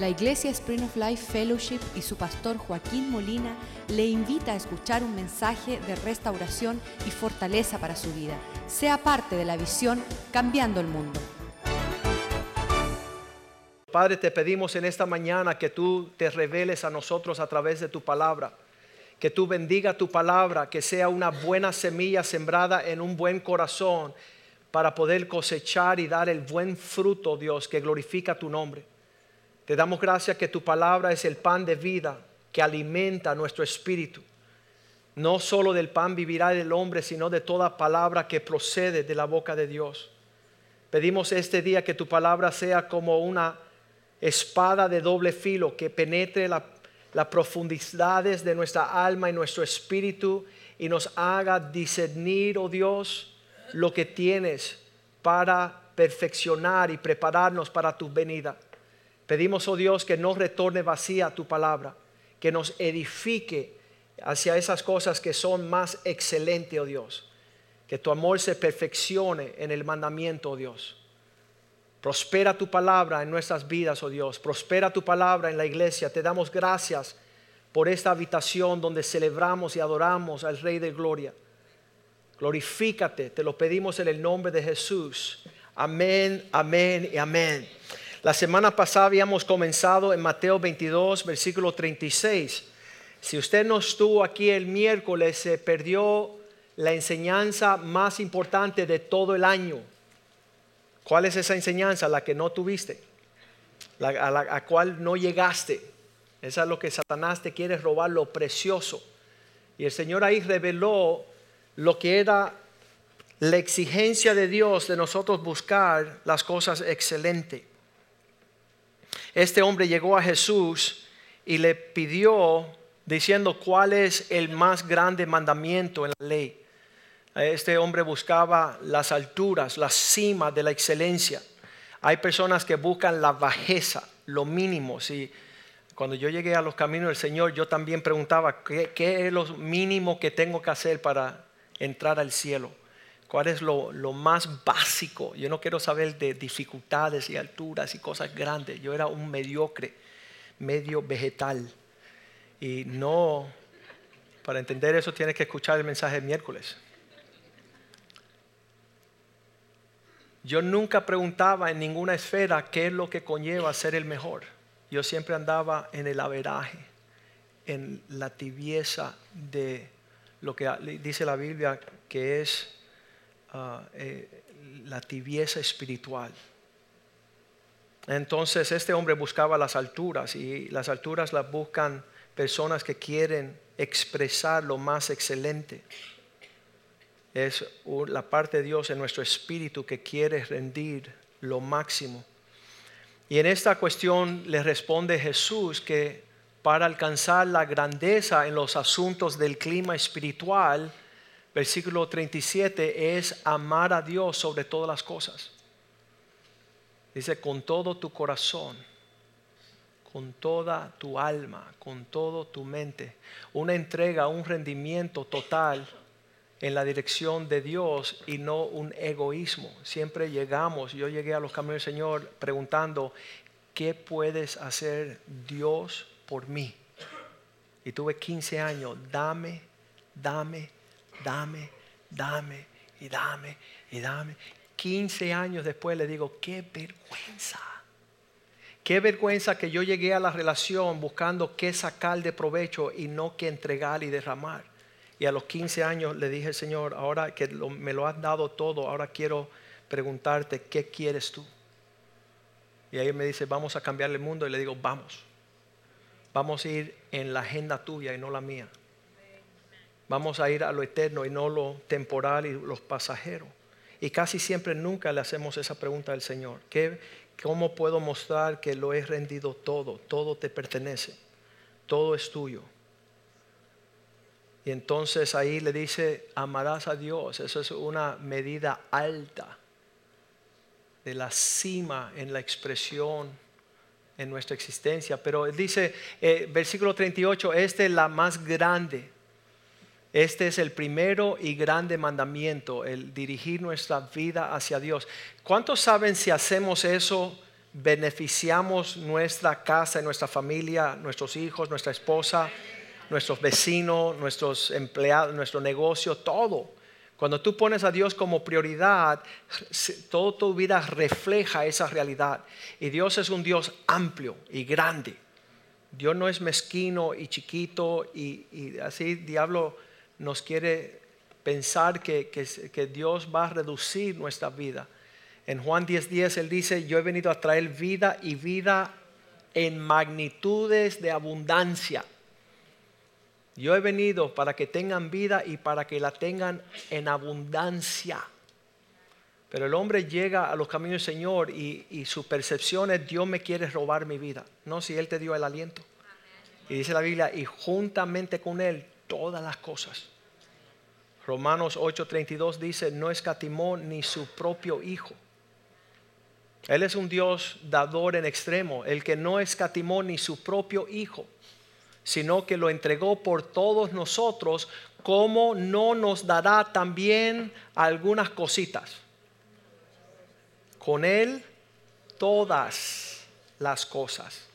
La Iglesia Spring of Life Fellowship y su pastor Joaquín Molina le invita a escuchar un mensaje de restauración y fortaleza para su vida. Sea parte de la visión Cambiando el Mundo. Padre, te pedimos en esta mañana que tú te reveles a nosotros a través de tu palabra. Que tú bendiga tu palabra, que sea una buena semilla sembrada en un buen corazón para poder cosechar y dar el buen fruto, Dios, que glorifica tu nombre. Te damos gracias que tu palabra es el pan de vida que alimenta nuestro espíritu. No solo del pan vivirá el hombre, sino de toda palabra que procede de la boca de Dios. Pedimos este día que tu palabra sea como una espada de doble filo que penetre las profundidades de nuestra alma y nuestro espíritu y nos haga discernir, oh Dios, lo que tienes para perfeccionar y prepararnos para tu venida. Pedimos, oh Dios, que no retorne vacía tu palabra, que nos edifique hacia esas cosas que son más excelentes, oh Dios. Que tu amor se perfeccione en el mandamiento, oh Dios. Prospera tu palabra en nuestras vidas, oh Dios. Prospera tu palabra en la iglesia. Te damos gracias por esta habitación donde celebramos y adoramos al Rey de Gloria. Glorifícate, te lo pedimos en el nombre de Jesús. Amén, amén y amén. La semana pasada habíamos comenzado en Mateo 22, versículo 36. Si usted no estuvo aquí el miércoles, se perdió la enseñanza más importante de todo el año. ¿Cuál es esa enseñanza? La que no tuviste, la, a la cual no llegaste. Esa es lo que Satanás te quiere robar, lo precioso. Y el Señor ahí reveló lo que era la exigencia de Dios de nosotros buscar las cosas excelentes. Este hombre llegó a Jesús y le pidió diciendo cuál es el más grande mandamiento en la ley. Este hombre buscaba las alturas, la cima de la excelencia. Hay personas que buscan la bajeza, lo mínimo. Si cuando yo llegué a los caminos del Señor, yo también preguntaba, ¿qué, qué es lo mínimo que tengo que hacer para entrar al cielo? ¿Cuál es lo, más básico? Yo no quiero saber de dificultades y alturas y cosas grandes. Yo era un mediocre, medio vegetal. Y no, para entender eso tienes que escuchar el mensaje de miércoles. Yo nunca preguntaba en ninguna esfera qué es lo que conlleva ser el mejor. Yo siempre andaba en el averaje, en la tibieza de lo que dice la Biblia que es Ah, eh, la tibieza espiritual. Entonces este hombre buscaba las alturas y las alturas las buscan personas que quieren expresar lo más excelente. Es la parte de Dios en nuestro espíritu que quiere rendir lo máximo. Y en esta cuestión le responde Jesús que para alcanzar la grandeza en los asuntos del clima espiritual, versículo 37 es amar a Dios sobre todas las cosas. Dice, con todo tu corazón, con toda tu alma, con todo tu mente. Una entrega, un rendimiento total en la dirección de Dios y no un egoísmo. Siempre llegamos, yo llegué a los caminos del Señor preguntando, ¿qué puedes hacer Dios por mí? Y tuve 15 años, dame, dame, dame, dame y dame y dame. 15 años después le digo, qué vergüenza. Qué vergüenza que yo llegué a la relación buscando qué sacar de provecho y no qué entregar y derramar. Y a los 15 años le dije, Señor, ahora que me lo has dado todo, ahora quiero preguntarte, ¿qué quieres tú? Y ahí me dice, vamos a cambiar el mundo. Y le digo, vamos. Vamos a ir en la agenda tuya y no la mía. Vamos a ir a lo eterno y no lo temporal y los pasajeros. Y casi siempre nunca le hacemos esa pregunta al Señor. ¿Qué, ¿Cómo puedo mostrar que lo he rendido todo? Todo te pertenece. Todo es tuyo. Y entonces ahí le dice, amarás a Dios. Eso es una medida alta de la cima en la expresión en nuestra existencia. Pero dice, eh, versículo 38, esta es la más grande este es el primero y grande mandamiento, el dirigir nuestra vida hacia Dios. ¿Cuántos saben si hacemos eso beneficiamos nuestra casa, nuestra familia, nuestros hijos, nuestra esposa, nuestros vecinos, nuestros empleados, nuestro negocio, todo. Cuando tú pones a Dios como prioridad, toda tu vida refleja esa realidad. Y Dios es un Dios amplio y grande. Dios no es mezquino y chiquito y, así diablo nos quiere pensar que, que, Dios va a reducir nuestra vida. En Juan 10:10 10, Él dice, yo he venido a traer vida y vida en magnitudes de abundancia. Yo he venido para que tengan vida y para que la tengan en abundancia. Pero el hombre llega a los caminos del Señor y, su percepción es Dios me quiere robar mi vida. No, si Él te dio el aliento. Y dice la Biblia, y juntamente con Él todas las cosas. Romanos 8:32 dice, no escatimó ni su propio Hijo. Él es un Dios dador en extremo, el que no escatimó ni su propio Hijo, sino que lo entregó por todos nosotros, ¿cómo no nos dará también algunas cositas? Con Él todas las cosas.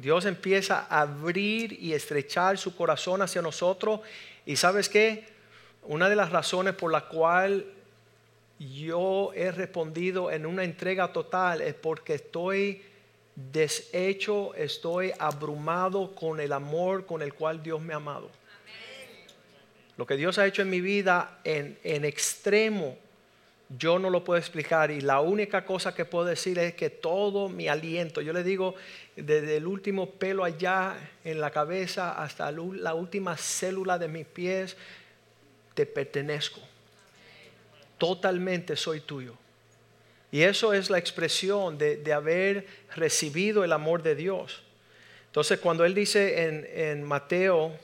Dios empieza a abrir y estrechar su corazón hacia nosotros. Y sabes qué? Una de las razones por la cual yo he respondido en una entrega total es porque estoy deshecho, estoy abrumado con el amor con el cual Dios me ha amado. Lo que Dios ha hecho en mi vida en, en extremo yo no lo puedo explicar y la única cosa que puedo decir es que todo mi aliento, yo le digo, desde el último pelo allá en la cabeza hasta la última célula de mis pies, te pertenezco. Totalmente soy tuyo. Y eso es la expresión de, haber recibido el amor de Dios. Entonces cuando Él dice en, en Mateo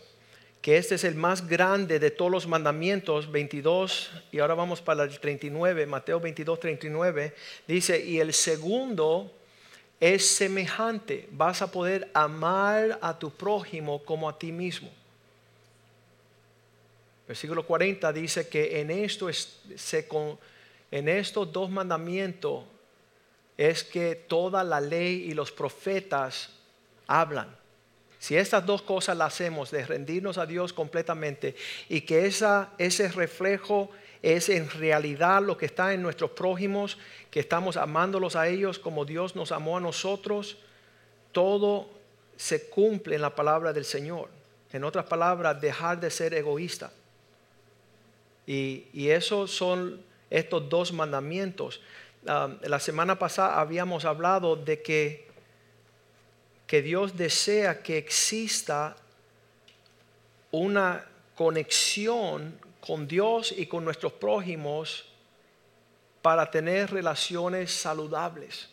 que este es el más grande de todos los mandamientos, 22, y ahora vamos para el 39, Mateo 22, 39, dice, y el segundo es semejante, vas a poder amar a tu prójimo como a ti mismo. Versículo 40 dice que en, esto se, en estos dos mandamientos es que toda la ley y los profetas hablan. Si estas dos cosas las hacemos, de rendirnos a Dios completamente y que esa, ese reflejo es en realidad lo que está en nuestros prójimos, que estamos amándolos a ellos como Dios nos amó a nosotros, todo se cumple en la palabra del Señor. En otras palabras, dejar de ser egoísta. Y, y esos son estos dos mandamientos. Ah, la semana pasada habíamos hablado de que que Dios desea que exista una conexión con Dios y con nuestros prójimos para tener relaciones saludables.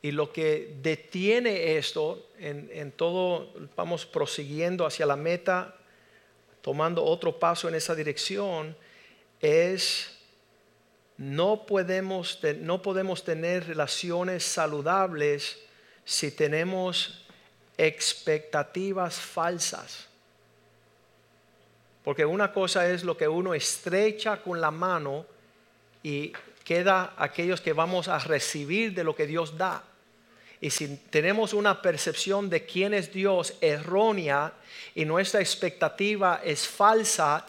Y lo que detiene esto en, en, todo, vamos prosiguiendo hacia la meta, tomando otro paso en esa dirección, es no podemos, no podemos tener relaciones saludables si tenemos expectativas falsas. Porque una cosa es lo que uno estrecha con la mano y queda aquellos que vamos a recibir de lo que Dios da. Y si tenemos una percepción de quién es Dios errónea y nuestra expectativa es falsa,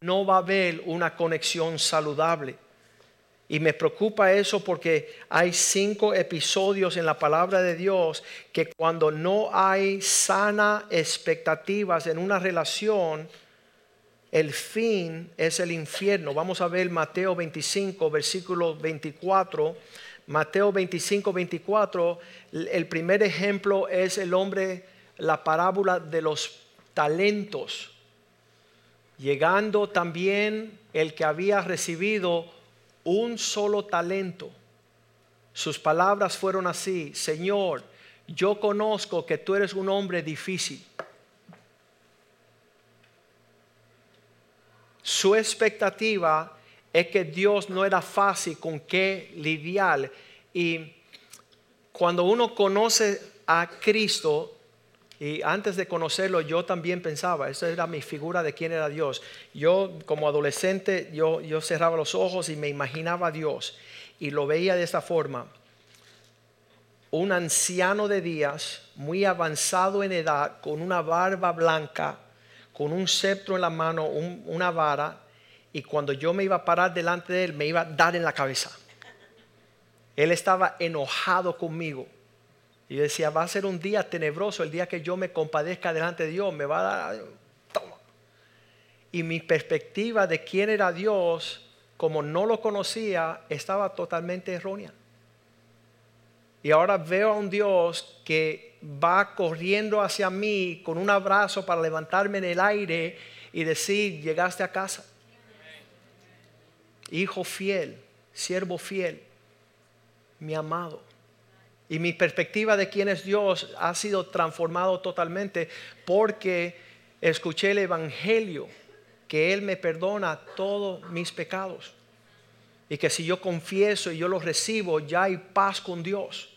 no va a haber una conexión saludable. Y me preocupa eso porque hay cinco episodios en la palabra de Dios que cuando no hay sana expectativas en una relación, el fin es el infierno. Vamos a ver Mateo 25, versículo 24. Mateo 25, 24, el primer ejemplo es el hombre, la parábola de los talentos. Llegando también el que había recibido un solo talento. Sus palabras fueron así, Señor, yo conozco que tú eres un hombre difícil. Su expectativa es que Dios no era fácil con qué lidiar. Y cuando uno conoce a Cristo, y antes de conocerlo yo también pensaba, esa era mi figura de quién era Dios. Yo como adolescente, yo, yo cerraba los ojos y me imaginaba a Dios y lo veía de esta forma. un anciano de días, muy avanzado en edad, con una barba blanca, con un cetro en la mano, una vara, y cuando yo me iba a parar delante de él, me iba a dar en la cabeza. Él estaba enojado conmigo. Y yo decía, va a ser un día tenebroso el día que yo me compadezca delante de Dios, me va a dar, toma. Y mi perspectiva de quién era Dios, como no lo conocía, estaba totalmente errónea. Y ahora veo a un Dios que va corriendo hacia mí con un abrazo para levantarme en el aire y decir, llegaste a casa. Hijo fiel, siervo fiel, mi amado. Y mi perspectiva de quién es Dios ha sido transformado totalmente porque escuché el Evangelio, que Él me perdona todos mis pecados. Y que si yo confieso y yo los recibo, ya hay paz con Dios.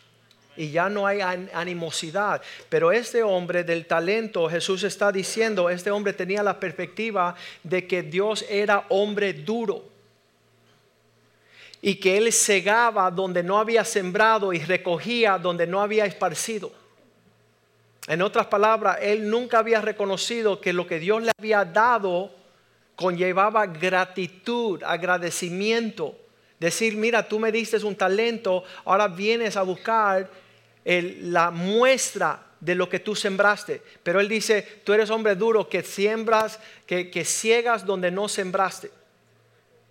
Y ya no hay animosidad. Pero este hombre del talento, Jesús está diciendo, este hombre tenía la perspectiva de que Dios era hombre duro y que él segaba donde no había sembrado y recogía donde no había esparcido. En otras palabras, él nunca había reconocido que lo que Dios le había dado conllevaba gratitud, agradecimiento. Decir, mira, tú me diste un talento, ahora vienes a buscar la muestra de lo que tú sembraste. Pero él dice, tú eres hombre duro que siembras, que, que ciegas donde no sembraste.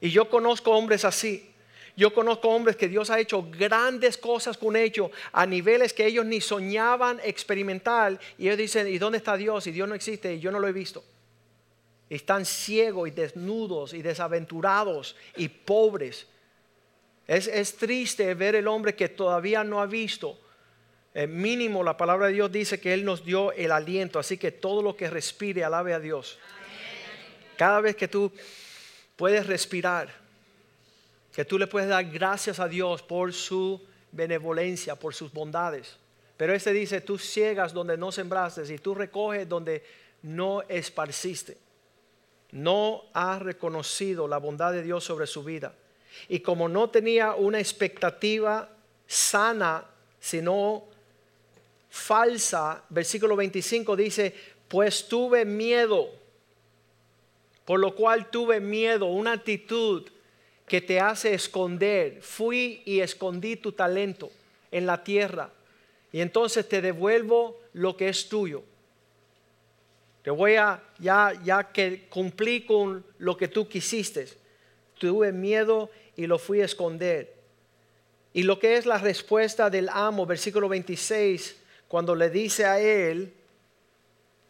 Y yo conozco hombres así. Yo conozco hombres que Dios ha hecho grandes cosas con ellos a niveles que ellos ni soñaban experimentar. Y ellos dicen, ¿y dónde está Dios? Y Dios no existe y yo no lo he visto. están ciegos y desnudos y desaventurados y pobres. Es, es, triste ver el hombre que todavía no ha visto. Eh, mínimo la palabra de Dios dice que Él nos dio el aliento. Así que todo lo que respire, alabe a Dios. Cada vez que tú puedes respirar que tú le puedes dar gracias a Dios por su benevolencia, por sus bondades. Pero este dice, tú ciegas donde no sembraste y tú recoges donde no esparciste. No ha reconocido la bondad de Dios sobre su vida. Y como no tenía una expectativa sana, sino falsa, versículo 25 dice, pues tuve miedo, por lo cual tuve miedo, una actitud que te hace esconder. Fui y escondí tu talento en la tierra y entonces te devuelvo lo que es tuyo. Te voy a, ya, ya que cumplí con lo que tú quisiste, tuve miedo y lo fui a esconder. Y lo que es la respuesta del amo, versículo 26, cuando le dice a él,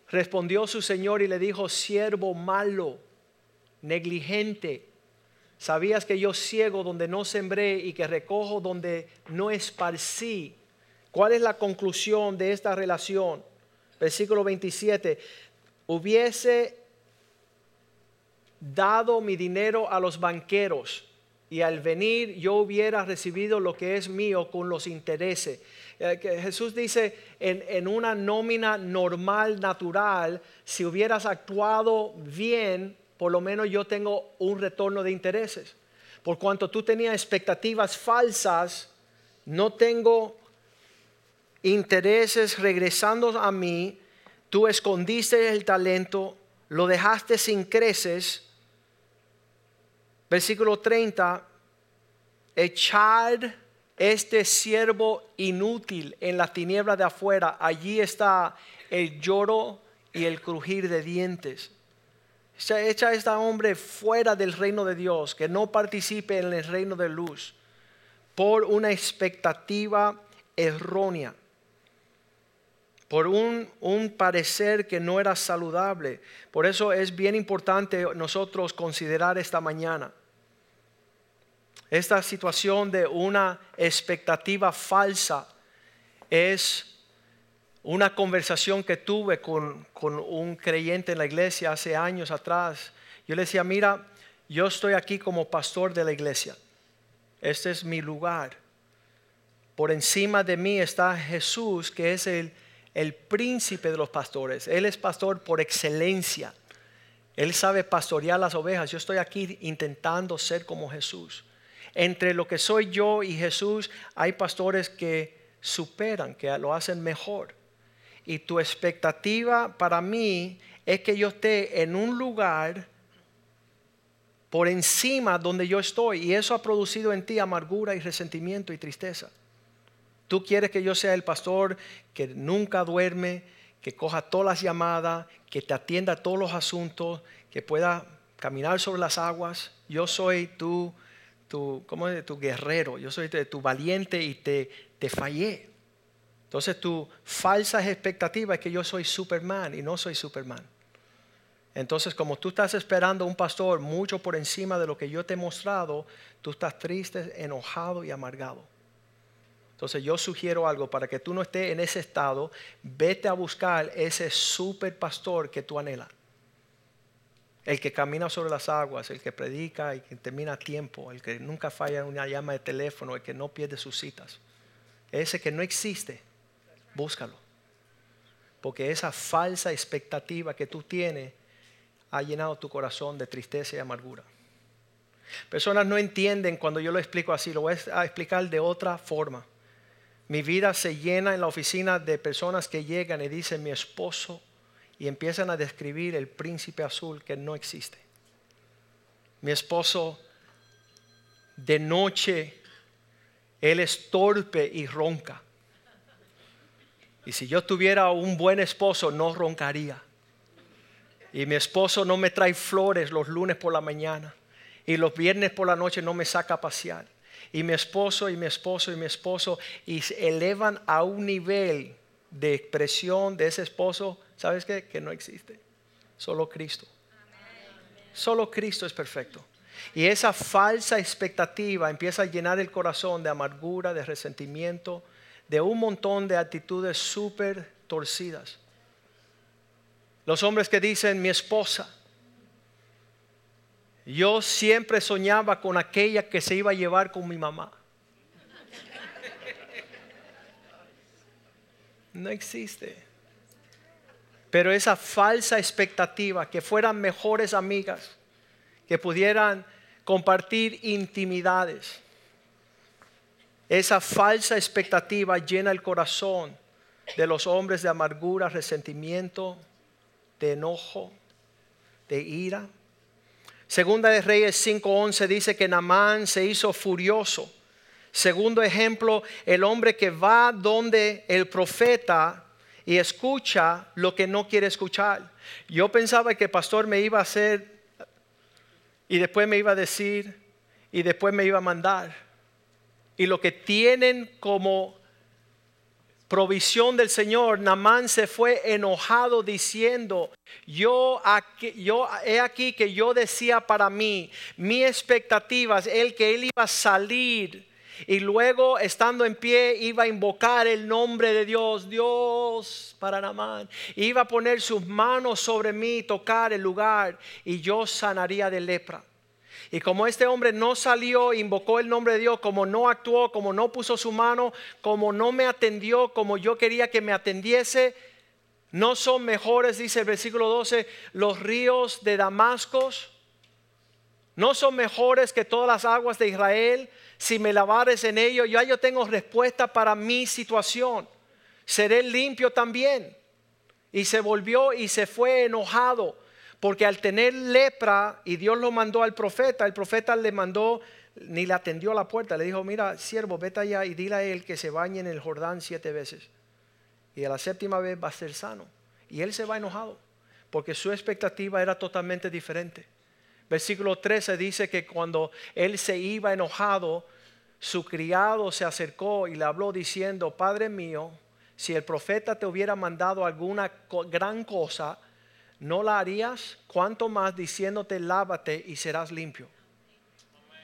respondió su señor y le dijo, siervo malo, negligente, Sabías que yo ciego donde no sembré y que recojo donde no esparcí. ¿Cuál es la conclusión de esta relación? Versículo 27. Hubiese dado mi dinero a los banqueros y al venir yo hubiera recibido lo que es mío con los intereses. Eh, Jesús dice, en, en, una nómina normal, natural, si hubieras actuado bien, por lo menos yo tengo un retorno de intereses. Por cuanto tú tenías expectativas falsas, no tengo intereses regresando a mí, tú escondiste el talento, lo dejaste sin creces. Versículo 30, echar este siervo inútil en la tiniebla de afuera, allí está el lloro y el crujir de dientes. Se echa a este hombre fuera del reino de Dios, que no participe en el reino de luz, por una expectativa errónea, por un, un parecer que no era saludable. Por eso es bien importante nosotros considerar esta mañana esta situación de una expectativa falsa es una conversación que tuve con, un creyente en la iglesia hace años atrás. Yo le decía, mira, yo estoy aquí como pastor de la iglesia. Este es mi lugar. Por encima de mí está Jesús, que es el, el príncipe de los pastores. Él es pastor por excelencia. Él sabe pastorear las ovejas. Yo estoy aquí intentando ser como Jesús. Entre lo que soy yo y Jesús hay pastores que superan, que lo hacen mejor. Y tu expectativa para mí es que yo esté en un lugar por encima donde yo estoy. Y eso ha producido en ti amargura y resentimiento y tristeza. Tú quieres que yo sea el pastor que nunca duerme, que coja todas las llamadas, que te atienda a todos los asuntos, que pueda caminar sobre las aguas. Yo soy tu, tu, ¿cómo es? tu guerrero, yo soy tu valiente y te, te fallé. Entonces tu falsa expectativa es que yo soy Superman y no soy Superman. Entonces como tú estás esperando un pastor mucho por encima de lo que yo te he mostrado, tú estás triste, enojado y amargado. Entonces yo sugiero algo para que tú no estés en ese estado, vete a buscar ese super pastor que tú anhelas. El que camina sobre las aguas, el que predica y que termina a tiempo, el que nunca falla en una llama de teléfono, el que no pierde sus citas. Ese que no existe, búscalo. Porque esa falsa expectativa que tú tienes ha llenado tu corazón de tristeza y amargura. Personas no entienden cuando yo lo explico así, lo voy a explicar de otra forma. Mi vida se llena en la oficina de personas que llegan y dicen mi esposo y empiezan a describir el príncipe azul que no existe. Mi esposo de noche, él es torpe y ronca. Y si yo tuviera un buen esposo, no roncaría. Y mi esposo no me trae flores los lunes por la mañana. Y los viernes por la noche no me saca a pasear y mi esposo y mi esposo y mi esposo y se elevan a un nivel de expresión de ese esposo, ¿sabes qué? Que no existe. Solo Cristo. Solo Cristo es perfecto. Y esa falsa expectativa empieza a llenar el corazón de amargura, de resentimiento, de un montón de actitudes súper torcidas. Los hombres que dicen mi esposa, yo siempre soñaba con aquella que se iba a llevar con mi mamá. No existe. Pero esa falsa expectativa, que fueran mejores amigas, que pudieran compartir intimidades, esa falsa expectativa llena el corazón de los hombres de amargura, resentimiento, de enojo, de ira. Segunda de Reyes 5:11 dice que Namán se hizo furioso. Segundo ejemplo, el hombre que va donde el profeta y escucha lo que no quiere escuchar. Yo pensaba que el pastor me iba a hacer y después me iba a decir y después me iba a mandar. Y lo que tienen como provisión del Señor, Namán se fue enojado diciendo, yo, aquí, yo he aquí que yo decía para mí, mi expectativa es el que él iba a salir y luego estando en pie iba a invocar el nombre de Dios, Dios para Namán, iba a poner sus manos sobre mí, tocar el lugar y yo sanaría de lepra. Y como este hombre no salió, invocó el nombre de Dios, como no actuó, como no puso su mano, como no me atendió como yo quería que me atendiese, no son mejores, dice el versículo 12, los ríos de Damasco. No son mejores que todas las aguas de Israel. Si me lavares en ellos, ya yo tengo respuesta para mi situación. Seré limpio también. Y se volvió y se fue enojado porque al tener lepra y Dios lo mandó al profeta, el profeta le mandó, ni le atendió a la puerta, le dijo, mira, siervo, vete allá y dile a él que se bañe en el Jordán siete veces. Y a la séptima vez va a ser sano. Y él se va enojado, porque su expectativa era totalmente diferente. Versículo 13 dice que cuando él se iba enojado, su criado se acercó y le habló diciendo, Padre mío, si el profeta te hubiera mandado alguna gran cosa, no la harías, cuanto más diciéndote lávate y serás limpio.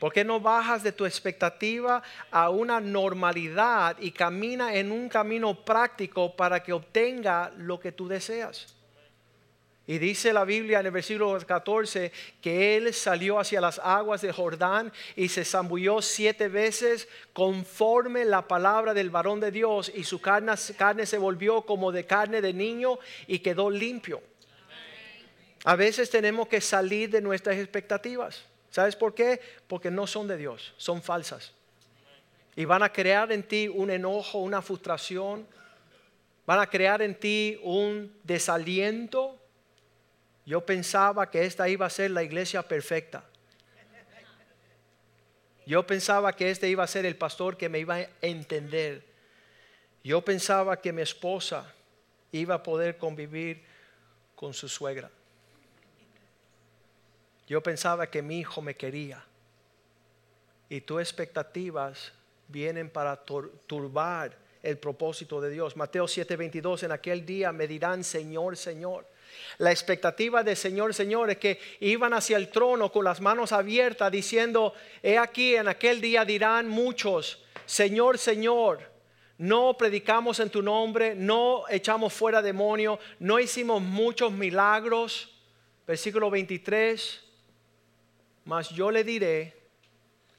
¿Por qué no bajas de tu expectativa a una normalidad y camina en un camino práctico para que obtenga lo que tú deseas? Y dice la Biblia en el versículo 14 que él salió hacia las aguas de Jordán y se zambulló siete veces conforme la palabra del varón de Dios y su carne, carne se volvió como de carne de niño y quedó limpio. A veces tenemos que salir de nuestras expectativas. ¿Sabes por qué? Porque no son de Dios, son falsas. Y van a crear en ti un enojo, una frustración. Van a crear en ti un desaliento. Yo pensaba que esta iba a ser la iglesia perfecta. Yo pensaba que este iba a ser el pastor que me iba a entender. Yo pensaba que mi esposa iba a poder convivir con su suegra. Yo pensaba que mi hijo me quería. Y tus expectativas vienen para turbar el propósito de Dios. Mateo 7:22, en aquel día me dirán, Señor, Señor. La expectativa de Señor, Señor es que iban hacia el trono con las manos abiertas diciendo, he aquí, en aquel día dirán muchos, Señor, Señor, no predicamos en tu nombre, no echamos fuera demonio, no hicimos muchos milagros. Versículo 23, mas yo le diré,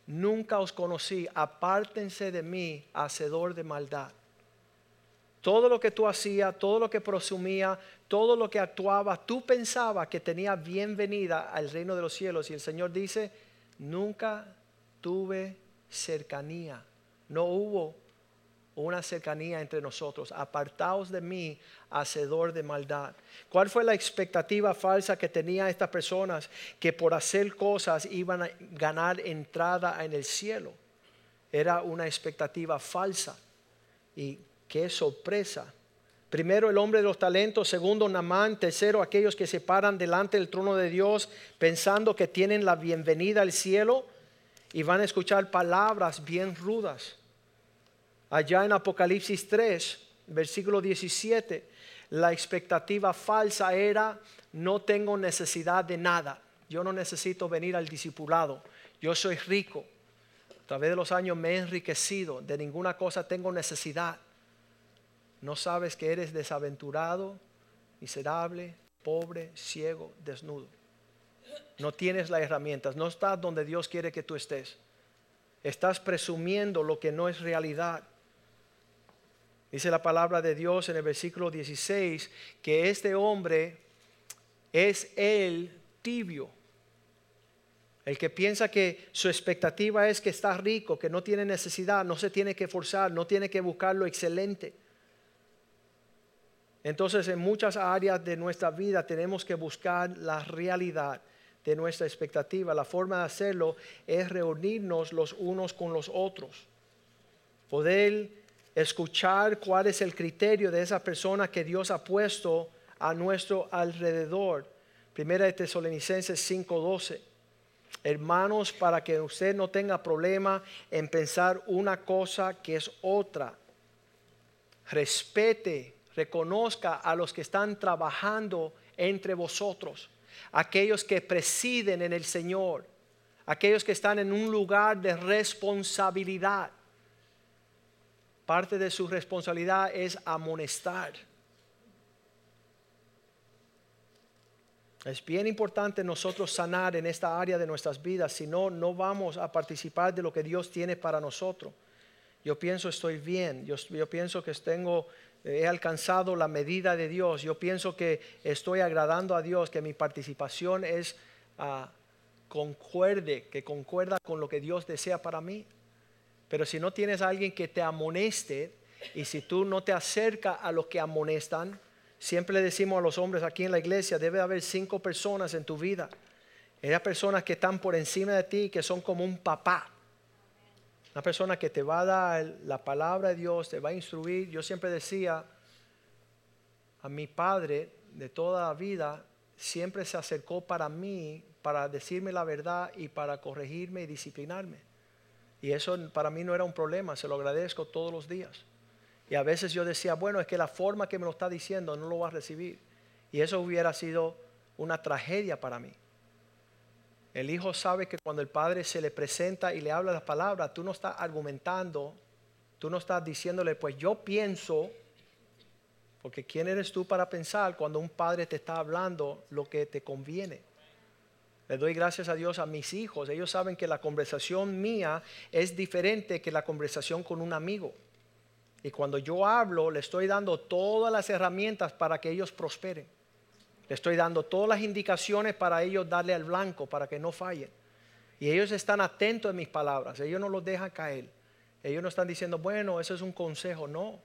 nunca os conocí, apártense de mí, hacedor de maldad. Todo lo que tú hacías, todo lo que presumía, todo lo que actuaba, tú pensabas que tenía bienvenida al reino de los cielos. Y el Señor dice, nunca tuve cercanía. No hubo una cercanía entre nosotros. Apartaos de mí, hacedor de maldad. ¿Cuál fue la expectativa falsa que tenía estas personas que por hacer cosas iban a ganar entrada en el cielo? Era una expectativa falsa. Y qué sorpresa. Primero el hombre de los talentos, segundo Namán, tercero aquellos que se paran delante del trono de Dios pensando que tienen la bienvenida al cielo y van a escuchar palabras bien rudas. Allá en Apocalipsis 3, versículo 17, la expectativa falsa era, no tengo necesidad de nada, yo no necesito venir al discipulado, yo soy rico, a través de los años me he enriquecido, de ninguna cosa tengo necesidad. No sabes que eres desaventurado, miserable, pobre, ciego, desnudo. No tienes las herramientas, no estás donde Dios quiere que tú estés. Estás presumiendo lo que no es realidad. Dice la palabra de Dios en el versículo 16 que este hombre es el tibio. El que piensa que su expectativa es que está rico, que no tiene necesidad, no se tiene que forzar, no tiene que buscar lo excelente. Entonces en muchas áreas de nuestra vida tenemos que buscar la realidad de nuestra expectativa. La forma de hacerlo es reunirnos los unos con los otros. Poder escuchar cuál es el criterio de esa persona que Dios ha puesto a nuestro alrededor. Primera de Tesalonicenses 5:12. Hermanos, para que usted no tenga problema en pensar una cosa que es otra, respete, reconozca a los que están trabajando entre vosotros, aquellos que presiden en el Señor, aquellos que están en un lugar de responsabilidad parte de su responsabilidad es amonestar. Es bien importante nosotros sanar en esta área de nuestras vidas, si no, no vamos a participar de lo que Dios tiene para nosotros. Yo pienso estoy bien, yo, pienso que tengo, he alcanzado la medida de Dios, yo pienso que estoy agradando a Dios, que mi participación es uh, concuerde, que concuerda con lo que Dios desea para mí. Pero si no tienes a alguien que te amoneste y si tú no te acercas a los que amonestan, siempre le decimos a los hombres aquí en la iglesia, debe haber cinco personas en tu vida. Esas personas que están por encima de ti, que son como un papá. Una persona que te va a dar la palabra de Dios, te va a instruir. Yo siempre decía, a mi padre de toda la vida, siempre se acercó para mí, para decirme la verdad y para corregirme y disciplinarme. Y eso para mí no era un problema, se lo agradezco todos los días. Y a veces yo decía, bueno, es que la forma que me lo está diciendo no lo va a recibir. Y eso hubiera sido una tragedia para mí. El hijo sabe que cuando el padre se le presenta y le habla las palabras, tú no estás argumentando, tú no estás diciéndole, pues yo pienso, porque ¿quién eres tú para pensar cuando un padre te está hablando lo que te conviene? Le doy gracias a Dios a mis hijos. Ellos saben que la conversación mía es diferente que la conversación con un amigo. Y cuando yo hablo, le estoy dando todas las herramientas para que ellos prosperen. Le estoy dando todas las indicaciones para ellos darle al blanco, para que no fallen. Y ellos están atentos a mis palabras. Ellos no los dejan caer. Ellos no están diciendo, bueno, eso es un consejo, no.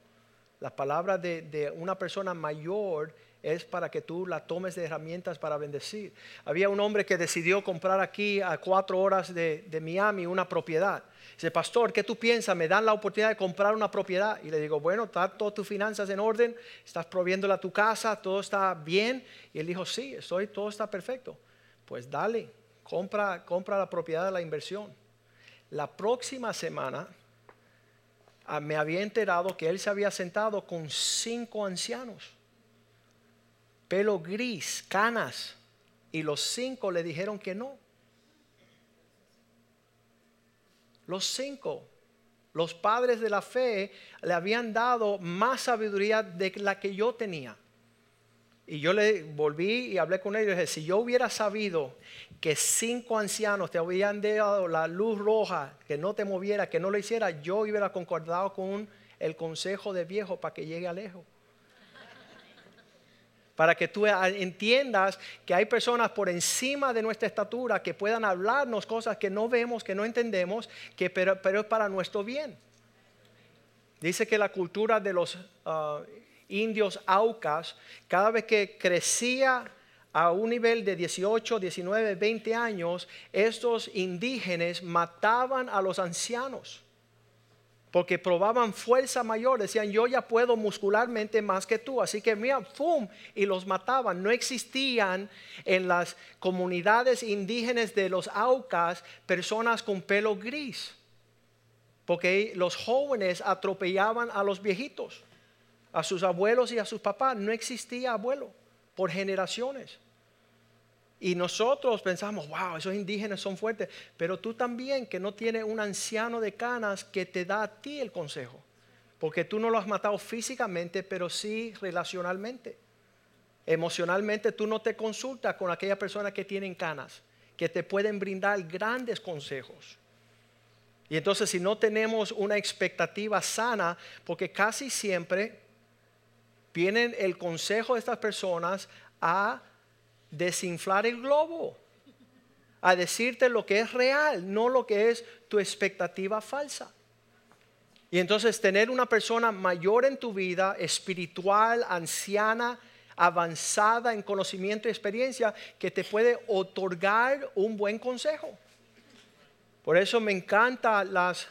La palabra de, de una persona mayor es para que tú la tomes de herramientas para bendecir. Había un hombre que decidió comprar aquí a cuatro horas de, de Miami una propiedad. Dice, pastor, ¿qué tú piensas? ¿Me dan la oportunidad de comprar una propiedad? Y le digo, bueno, ¿están todas tus finanzas en orden? ¿Estás proviéndola tu casa? ¿Todo está bien? Y él dijo, sí, estoy, todo está perfecto. Pues dale, compra, compra la propiedad de la inversión. La próxima semana ah, me había enterado que él se había sentado con cinco ancianos pelo gris, canas, y los cinco le dijeron que no. Los cinco, los padres de la fe, le habían dado más sabiduría de la que yo tenía. Y yo le volví y hablé con ellos y dije, si yo hubiera sabido que cinco ancianos te habían dado la luz roja, que no te moviera, que no lo hiciera, yo hubiera concordado con el consejo de viejo para que llegue a lejos para que tú entiendas que hay personas por encima de nuestra estatura que puedan hablarnos cosas que no vemos, que no entendemos, que, pero, es para nuestro bien. Dice que la cultura de los ah, indios aucas, cada vez que crecía a un nivel de 18, 19, 20 años, estos indígenas mataban a los ancianos porque probaban fuerza mayor, decían, yo ya puedo muscularmente más que tú, así que mira, ¡fum! Y los mataban. No existían en las comunidades indígenas de los Aucas personas con pelo gris, porque los jóvenes atropellaban a los viejitos, a sus abuelos y a sus papás. No existía abuelo por generaciones. Y nosotros pensamos, wow, esos indígenas son fuertes, pero tú también que no tienes un anciano de canas que te da a ti el consejo, porque tú no lo has matado físicamente, pero sí relacionalmente. Emocionalmente tú no te consultas con aquellas personas que tienen canas, que te pueden brindar grandes consejos. Y entonces si no tenemos una expectativa sana, porque casi siempre vienen el consejo de estas personas a desinflar el globo, a decirte lo que es real, no lo que es tu expectativa falsa. Y entonces tener una persona mayor en tu vida, espiritual, anciana, avanzada en conocimiento y experiencia, que te puede otorgar un buen consejo. Por eso me encantan las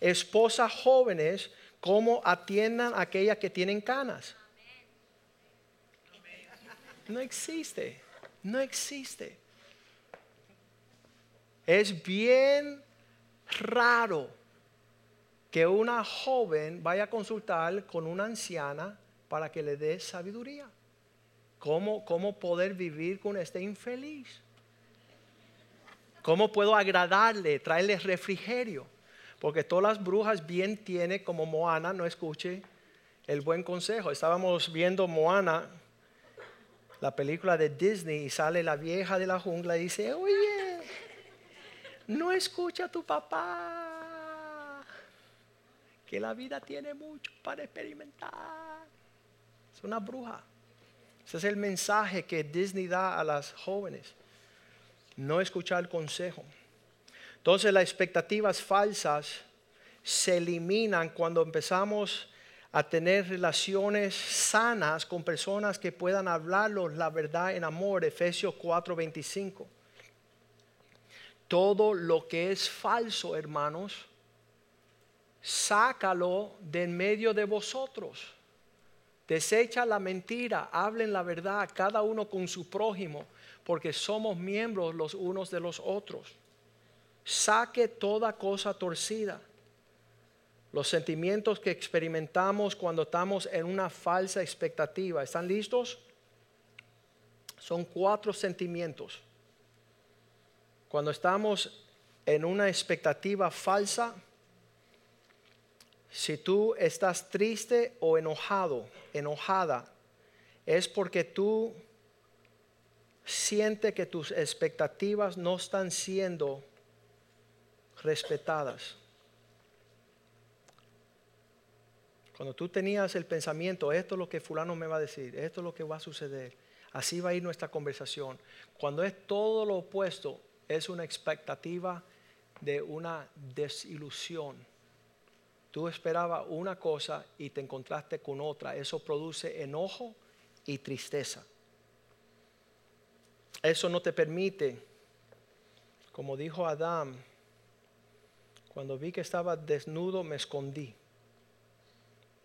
esposas jóvenes, cómo atiendan a aquellas que tienen canas. No existe, no existe. Es bien raro que una joven vaya a consultar con una anciana para que le dé sabiduría. ¿Cómo, cómo poder vivir con este infeliz? ¿Cómo puedo agradarle, traerle refrigerio? Porque todas las brujas bien tienen como Moana, no escuche el buen consejo. Estábamos viendo Moana la película de Disney y sale la vieja de la jungla y dice, oye, no escucha a tu papá, que la vida tiene mucho para experimentar. Es una bruja. Ese es el mensaje que Disney da a las jóvenes. No escuchar el consejo. Entonces las expectativas falsas se eliminan cuando empezamos a tener relaciones sanas con personas que puedan hablarlos la verdad en amor, Efesios 4:25. Todo lo que es falso, hermanos, sácalo de en medio de vosotros. Desecha la mentira, hablen la verdad, cada uno con su prójimo, porque somos miembros los unos de los otros. Saque toda cosa torcida los sentimientos que experimentamos cuando estamos en una falsa expectativa. ¿Están listos? Son cuatro sentimientos. Cuando estamos en una expectativa falsa, si tú estás triste o enojado, enojada, es porque tú sientes que tus expectativas no están siendo respetadas. Cuando tú tenías el pensamiento, esto es lo que fulano me va a decir, esto es lo que va a suceder, así va a ir nuestra conversación. Cuando es todo lo opuesto, es una expectativa de una desilusión. Tú esperabas una cosa y te encontraste con otra. Eso produce enojo y tristeza. Eso no te permite, como dijo Adán, cuando vi que estaba desnudo me escondí.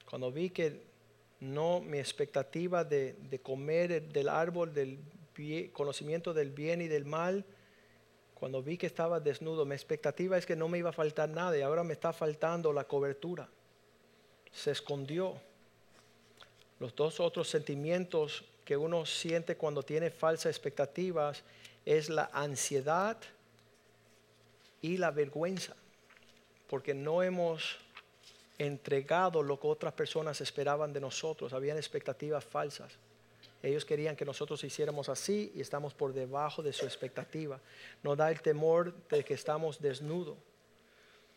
Cuando vi que no mi expectativa de, comer del árbol del conocimiento del bien y del mal, cuando vi que estaba desnudo, mi expectativa es que no me iba a faltar nada y ahora me está faltando la cobertura. Se escondió. Los dos otros sentimientos que uno siente cuando tiene falsas expectativas es la ansiedad y la vergüenza, porque no hemos entregado lo que otras personas esperaban de nosotros, habían expectativas falsas. Ellos querían que nosotros hiciéramos así y estamos por debajo de su expectativa. Nos da el temor de que estamos desnudos.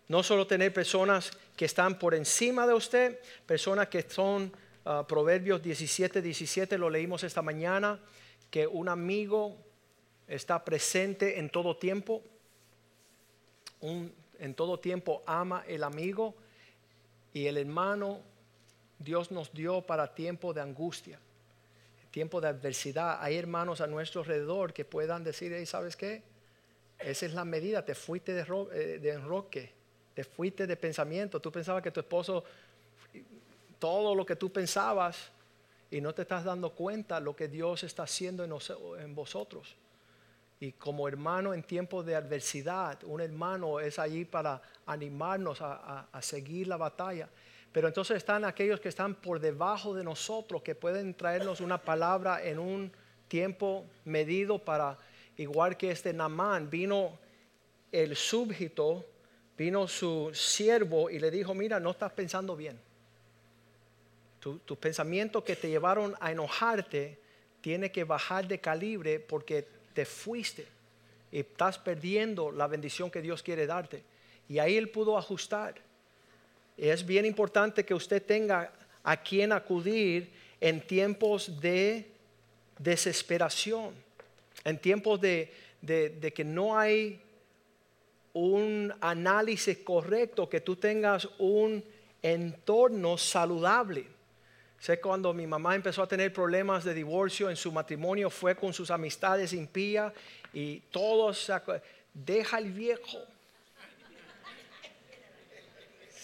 No solo tener personas que están por encima de usted, personas que son ah, Proverbios 17, 17, lo leímos esta mañana, que un amigo está presente en todo tiempo. en todo tiempo ama el amigo y el hermano Dios nos dio para tiempo de angustia tiempo de adversidad, hay hermanos a nuestro alrededor que puedan decir, ¿sabes qué? Esa es la medida, te fuiste de, eh, de enroque, te fuiste de pensamiento, tú pensabas que tu esposo, todo lo que tú pensabas, y no te estás dando cuenta lo que Dios está haciendo en, vosotros. Y como hermano en tiempos de adversidad, un hermano es allí para animarnos a seguir la batalla. Pero entonces están aquellos que están por debajo de nosotros, que pueden traernos una palabra en un tiempo medido para, igual que este Namán, vino el súbdito, vino su siervo y le dijo, mira, no estás pensando bien. tus pensamientos que te llevaron a enojarte tiene que bajar de calibre porque te fuiste y estás perdiendo la bendición que Dios quiere darte. Y ahí él pudo ajustar es bien importante que usted tenga a quien acudir en tiempos de desesperación, en tiempos de, que no hay un análisis correcto, que tú tengas un entorno saludable. Sé cuando mi mamá empezó a tener problemas de divorcio en su matrimonio, fue con sus amistades impías y todos, deja el viejo,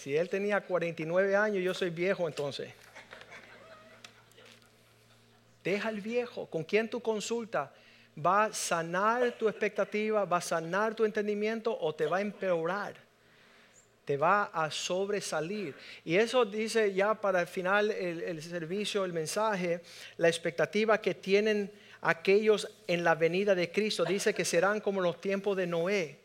si él tenía 49 años, yo soy viejo entonces. Deja el viejo. ¿Con quién tú consultas? ¿Va a sanar tu expectativa? ¿Va a sanar tu entendimiento o te va a empeorar? Te va a sobresalir. Y eso dice ya para el final el, servicio, el mensaje, la expectativa que tienen aquellos en la venida de Cristo. Dice que serán como los tiempos de Noé.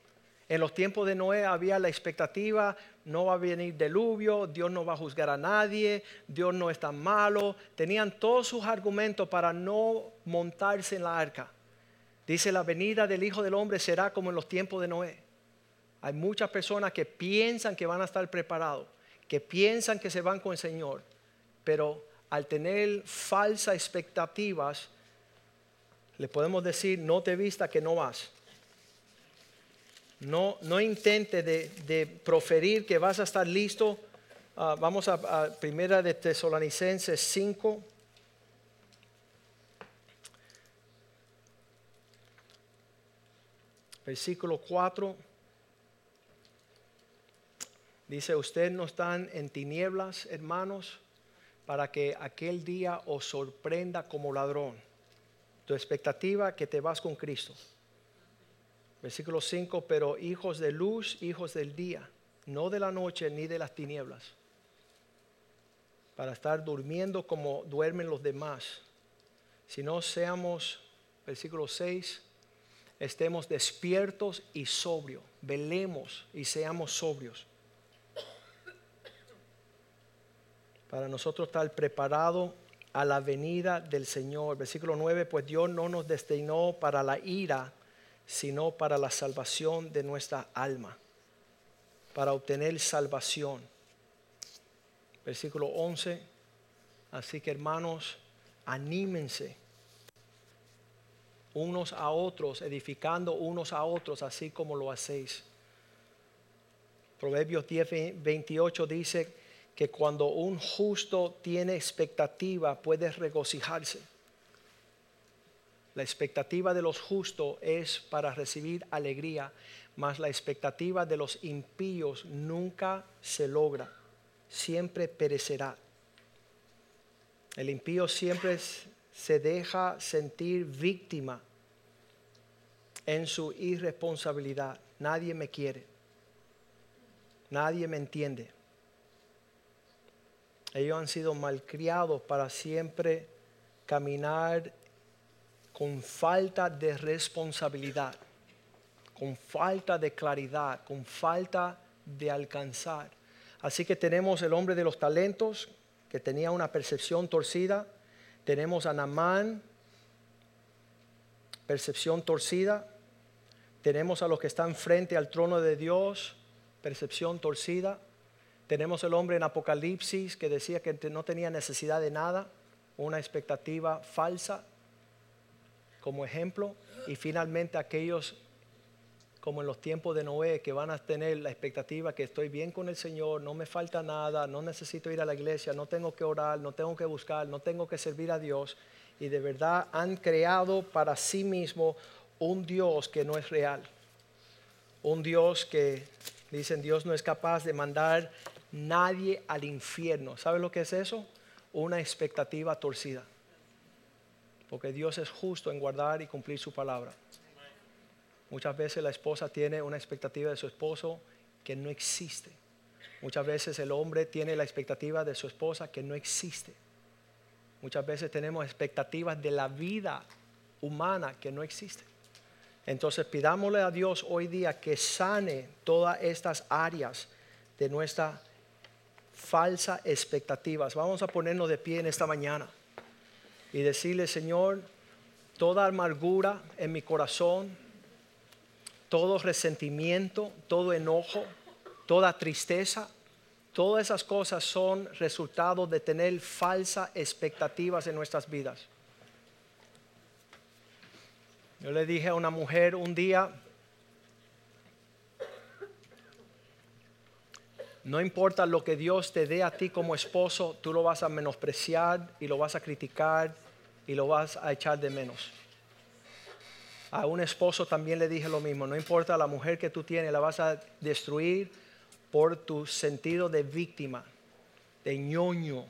En los tiempos de Noé había la expectativa, no va a venir diluvio, Dios no va a juzgar a nadie, Dios no es tan malo. Tenían todos sus argumentos para no montarse en la arca. Dice, la venida del Hijo del Hombre será como en los tiempos de Noé. Hay muchas personas que piensan que van a estar preparados, que piensan que se van con el Señor, pero al tener falsas expectativas, le podemos decir, no te vista que no vas. No, no intente de, proferir que vas a estar listo. Ah, vamos a, a, primera de Tesalonicenses 5. Versículo 4. Dice, ustedes no están en tinieblas, hermanos, para que aquel día os sorprenda como ladrón. Tu expectativa que te vas con Cristo. Versículo 5, pero hijos de luz, hijos del día, no de la noche ni de las tinieblas, para estar durmiendo como duermen los demás, sino seamos, versículo 6, estemos despiertos y sobrios, velemos y seamos sobrios. Para nosotros estar preparados a la venida del Señor. Versículo 9, pues Dios no nos destinó para la ira, sino para la salvación de nuestra alma, para obtener salvación. Versículo 11. Así que hermanos, anímense unos a otros, edificando unos a otros, así como lo hacéis. Proverbios 10, 28 dice que cuando un justo tiene expectativa puede regocijarse. La expectativa de los justos es para recibir alegría, mas la expectativa de los impíos nunca se logra, siempre perecerá. El impío siempre se deja sentir víctima en su irresponsabilidad. Nadie me quiere. Nadie me entiende. Ellos han sido malcriados para siempre caminar con falta de responsabilidad, con falta de claridad, con falta de alcanzar. Así que tenemos el hombre de los talentos que tenía una percepción torcida. Tenemos a Namán, percepción torcida. Tenemos a los que están frente al trono de Dios, percepción torcida. Tenemos el hombre en Apocalipsis que decía que no tenía necesidad de nada, una expectativa falsa como ejemplo. Y finalmente aquellos como en los tiempos de Noé, que van a tener la expectativa que estoy bien con el Señor, no me falta nada, no necesito ir a la iglesia, no tengo que orar, no tengo que buscar, no tengo que servir a Dios. Y de verdad han creado para sí mismo un Dios que no es real. Un Dios que, dicen, Dios no es capaz de mandar nadie al infierno. ¿Sabe lo que es eso? Una expectativa torcida. Porque Dios es justo en guardar y cumplir su palabra. Muchas veces la esposa tiene una expectativa de su esposo que no existe. Muchas veces el hombre tiene la expectativa de su esposa que no existe. Muchas veces tenemos expectativas de la vida humana que no existe. Entonces pidámosle a Dios hoy día que sane todas estas áreas de nuestra falsa expectativas. Vamos a ponernos de pie en esta mañana y decirle, Señor, toda amargura en mi corazón, todo resentimiento, todo enojo, toda tristeza, todas esas cosas son resultado de tener falsas expectativas en nuestras vidas. Yo le dije a una mujer un día, no importa lo que Dios te dé a ti como esposo, tú lo vas a menospreciar y lo vas a criticar y lo vas a echar de menos. A un esposo también le dije lo mismo, no importa la mujer que tú tienes, la vas a destruir por tu sentido de víctima, de ñoño,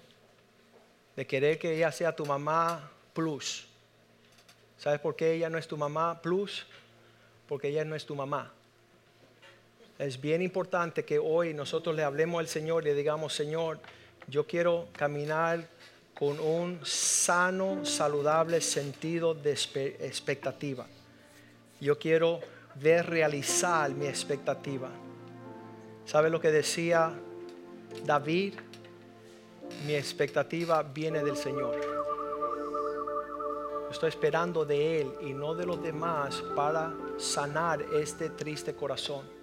de querer que ella sea tu mamá plus. ¿Sabes por qué ella no es tu mamá plus? Porque ella no es tu mamá. Es bien importante que hoy nosotros le hablemos al Señor y le digamos, Señor, yo quiero caminar con un sano, saludable sentido de expectativa. Yo quiero ver realizar mi expectativa. ¿Sabe lo que decía David? Mi expectativa viene del Señor. Estoy esperando de Él y no de los demás para sanar este triste corazón.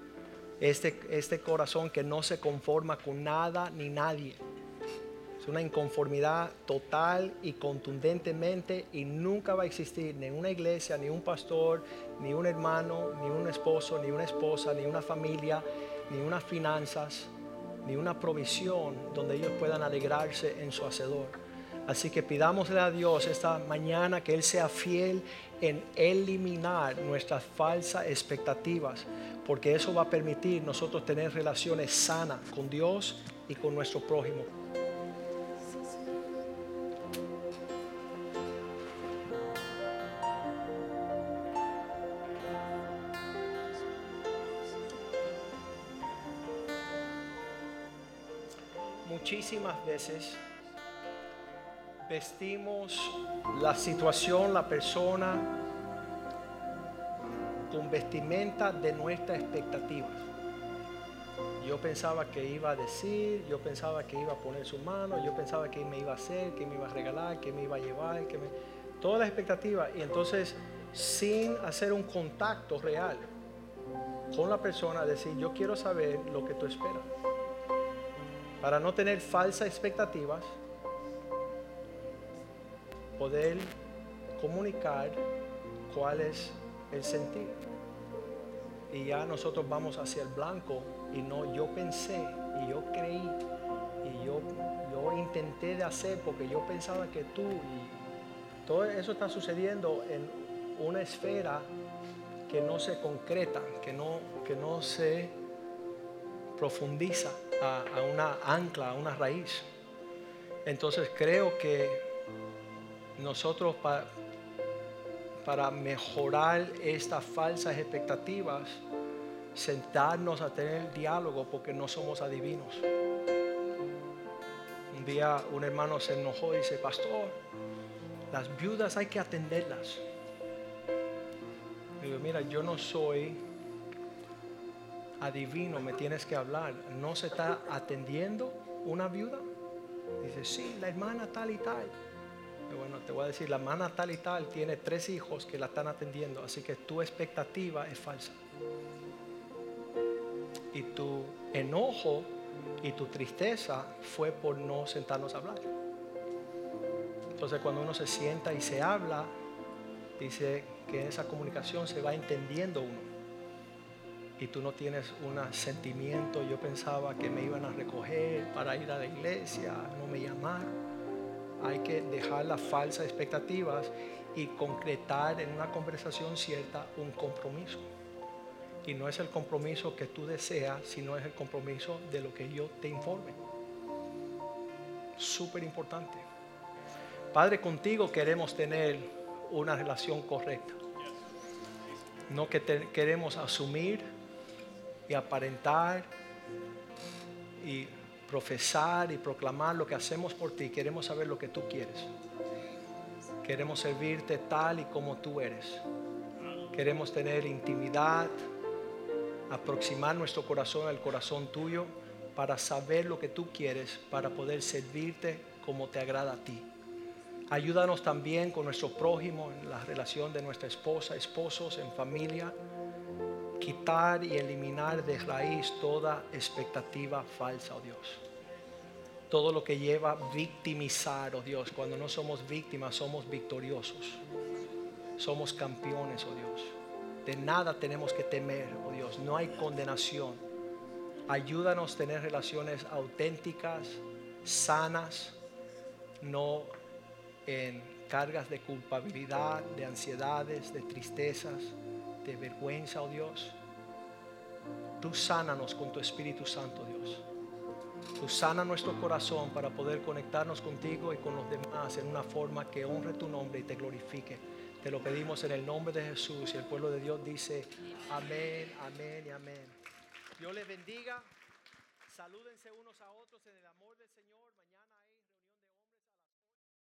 Este, este corazón que no se conforma con nada ni nadie una inconformidad total y contundentemente y nunca va a existir ni una iglesia, ni un pastor, ni un hermano, ni un esposo, ni una esposa, ni una familia, ni unas finanzas, ni una provisión donde ellos puedan alegrarse en su hacedor. Así que pidámosle a Dios esta mañana que Él sea fiel en eliminar nuestras falsas expectativas, porque eso va a permitir nosotros tener relaciones sanas con Dios y con nuestro prójimo. muchísimas veces vestimos la situación, la persona, con vestimenta de nuestra expectativa. Yo pensaba que iba a decir, yo pensaba que iba a poner su mano, yo pensaba que me iba a hacer, que me iba a regalar, que me iba a llevar, que me... Todas las expectativas. Y entonces, sin hacer un contacto real con la persona, decir, yo quiero saber lo que tú esperas para no tener falsas expectativas, poder comunicar cuál es el sentido. Y ya nosotros vamos hacia el blanco y no yo pensé y yo creí y yo, yo intenté de hacer porque yo pensaba que tú y todo eso está sucediendo en una esfera que no se concreta, que no, que no se profundiza a, una ancla, a una raíz. Entonces creo que nosotros para mejorar estas falsas expectativas, sentarnos a tener diálogo porque no somos adivinos. Un día un hermano se enojó y dice, pastor, las viudas hay que atenderlas. Digo, mira, yo no soy adivino, me tienes que hablar. ¿No se está atendiendo una viuda? Dice, sí, la hermana tal y tal. Bueno, te voy a decir, la hermana tal y tal tiene tres hijos que la están atendiendo, así que tu expectativa es falsa. Y tu enojo y tu tristeza fue por no sentarnos a hablar. Entonces cuando uno se sienta y se habla, dice que en esa comunicación se va entendiendo uno y tú no tienes un sentimiento, yo pensaba que me iban a recoger para ir a la iglesia, no me llamaron. Hay que dejar las falsas expectativas y concretar en una conversación cierta un compromiso. Y no es el compromiso que tú deseas, sino es el compromiso de lo que yo te informe. Súper importante. Padre, contigo queremos tener una relación correcta. No que queremos asumir y aparentar y profesar y proclamar lo que hacemos por ti. Queremos saber lo que tú quieres. Queremos servirte tal y como tú eres. Queremos tener intimidad, aproximar nuestro corazón al corazón tuyo para saber lo que tú quieres, para poder servirte como te agrada a ti. Ayúdanos también con nuestro prójimo en la relación de nuestra esposa, esposos, en familia quitar y eliminar de raíz toda expectativa falsa, oh Dios. Todo lo que lleva a victimizar, oh Dios. Cuando no somos víctimas, somos victoriosos. Somos campeones, oh Dios. De nada tenemos que temer, oh Dios. No hay condenación. Ayúdanos a tener relaciones auténticas, sanas, no en cargas de culpabilidad, de ansiedades, de tristezas de vergüenza, oh Dios. Tú sánanos con tu Espíritu Santo, Dios. Tú sana nuestro corazón para poder conectarnos contigo y con los demás en una forma que honre tu nombre y te glorifique. Te lo pedimos en el nombre de Jesús y el pueblo de Dios dice amén, amén y amén. Dios les bendiga. Salúdense unos a otros en el amor.